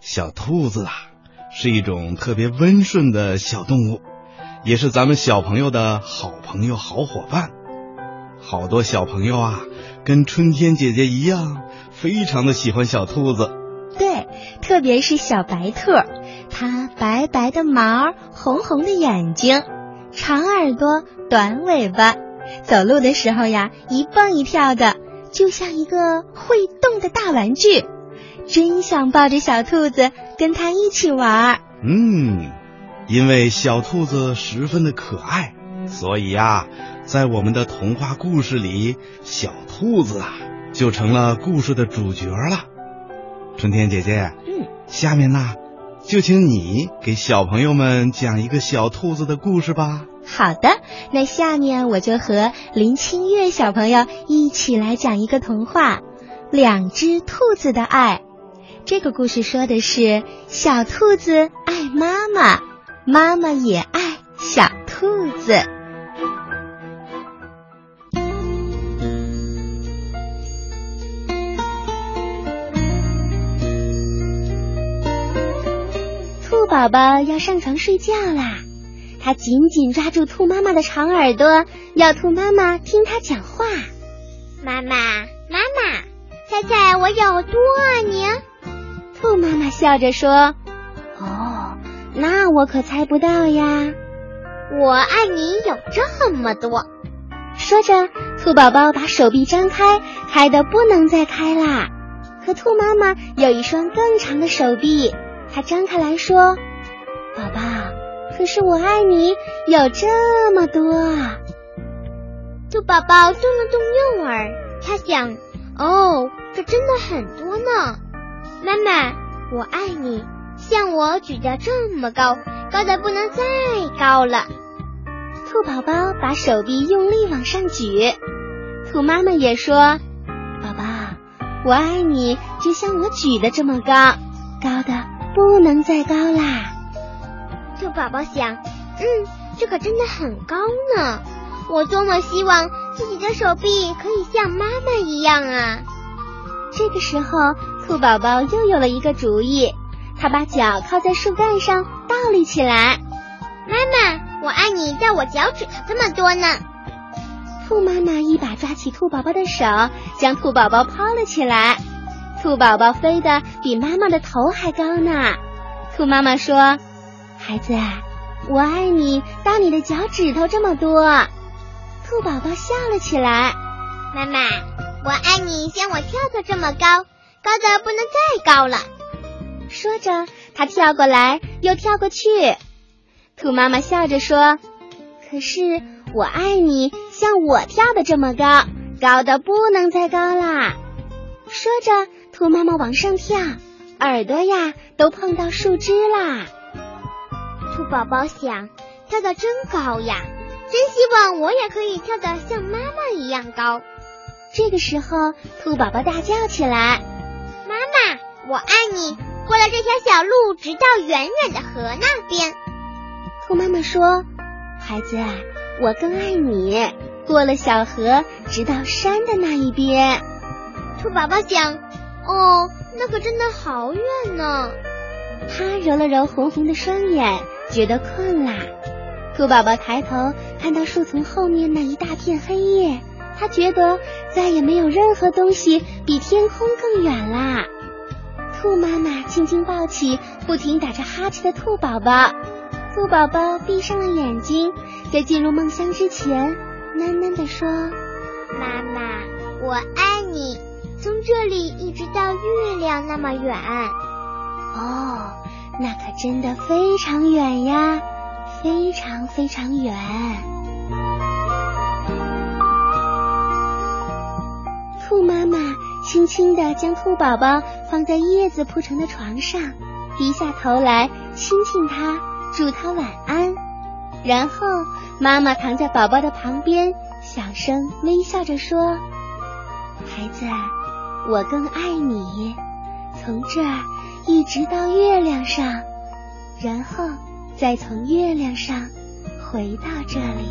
小兔子啊，是一种特别温顺的小动物，也是咱们小朋友的好朋友、好伙伴。好多小朋友啊，跟春天姐姐一样，非常的喜欢小兔子。对，特别是小白兔，它白白的毛，红红的眼睛，长耳朵，短尾巴，走路的时候呀，一蹦一跳的，就像一个会动的大玩具。真想抱着小兔子跟它一起玩。嗯，因为小兔子十分的可爱，所以呀，在我们的童话故事里，小兔子啊就成了故事的主角了。春天姐姐，嗯，下面呢，就请你给小朋友们讲一个小兔子的故事吧。好的，那下面我就和林清月小朋友一起来讲一个童话《两只兔子的爱》。这个故事说的是小兔子爱妈妈，妈妈也爱小兔子。兔宝宝要上床睡觉啦，它紧紧抓住兔妈妈的长耳朵，要兔妈妈听它讲话。妈妈，妈妈，猜猜我有多爱你？兔妈妈笑着说：“哦，那我可猜不到呀。我爱你有这么多。”说着，兔宝宝把手臂张开，开的不能再开啦。可兔妈妈有一双更长的手臂，它张开来说：“宝宝，可是我爱你有这么多。”兔宝宝动了动右耳，它想：“哦，这真的很多呢。”妈妈，我爱你，像我举得这么高，高的不能再高了。兔宝宝把手臂用力往上举，兔妈妈也说：“宝宝，我爱你，就像我举的这么高，高的不能再高啦。”兔宝宝想：“嗯，这可真的很高呢，我多么希望自己的手臂可以像妈妈一样啊！”这个时候。兔宝宝又有了一个主意，他把脚靠在树干上倒立起来。妈妈，我爱你，在我脚趾头这么多呢。兔妈妈一把抓起兔宝宝的手，将兔宝宝抛了起来。兔宝宝飞得比妈妈的头还高呢。兔妈妈说：“孩子，我爱你，到你的脚趾头这么多。”兔宝宝笑了起来。妈妈，我爱你，像我跳的这么高。高的不能再高了，说着，他跳过来又跳过去。兔妈妈笑着说：“可是我爱你，像我跳的这么高，高的不能再高啦。”说着，兔妈妈往上跳，耳朵呀都碰到树枝啦。兔宝宝想：跳的真高呀，真希望我也可以跳得像妈妈一样高。这个时候，兔宝宝大叫起来。妈妈，我爱你。过了这条小路，直到远远的河那边。兔妈妈说：“孩子，我更爱你。过了小河，直到山的那一边。”兔宝宝想：“哦，那可真的好远呢。”他揉了揉红红的双眼，觉得困啦。兔宝宝抬头看到树丛后面那一大片黑夜。他觉得再也没有任何东西比天空更远啦。兔妈妈轻轻抱起不停打着哈欠的兔宝宝，兔宝宝闭上了眼睛，在进入梦乡之前，喃喃地说：“妈妈，我爱你，从这里一直到月亮那么远。”哦，那可真的非常远呀，非常非常远。兔妈妈轻轻地将兔宝宝放在叶子铺成的床上，低下头来亲亲它，祝它晚安。然后妈妈躺在宝宝的旁边，小声微笑着说：“孩子，我更爱你，从这儿一直到月亮上，然后再从月亮上回到这里。”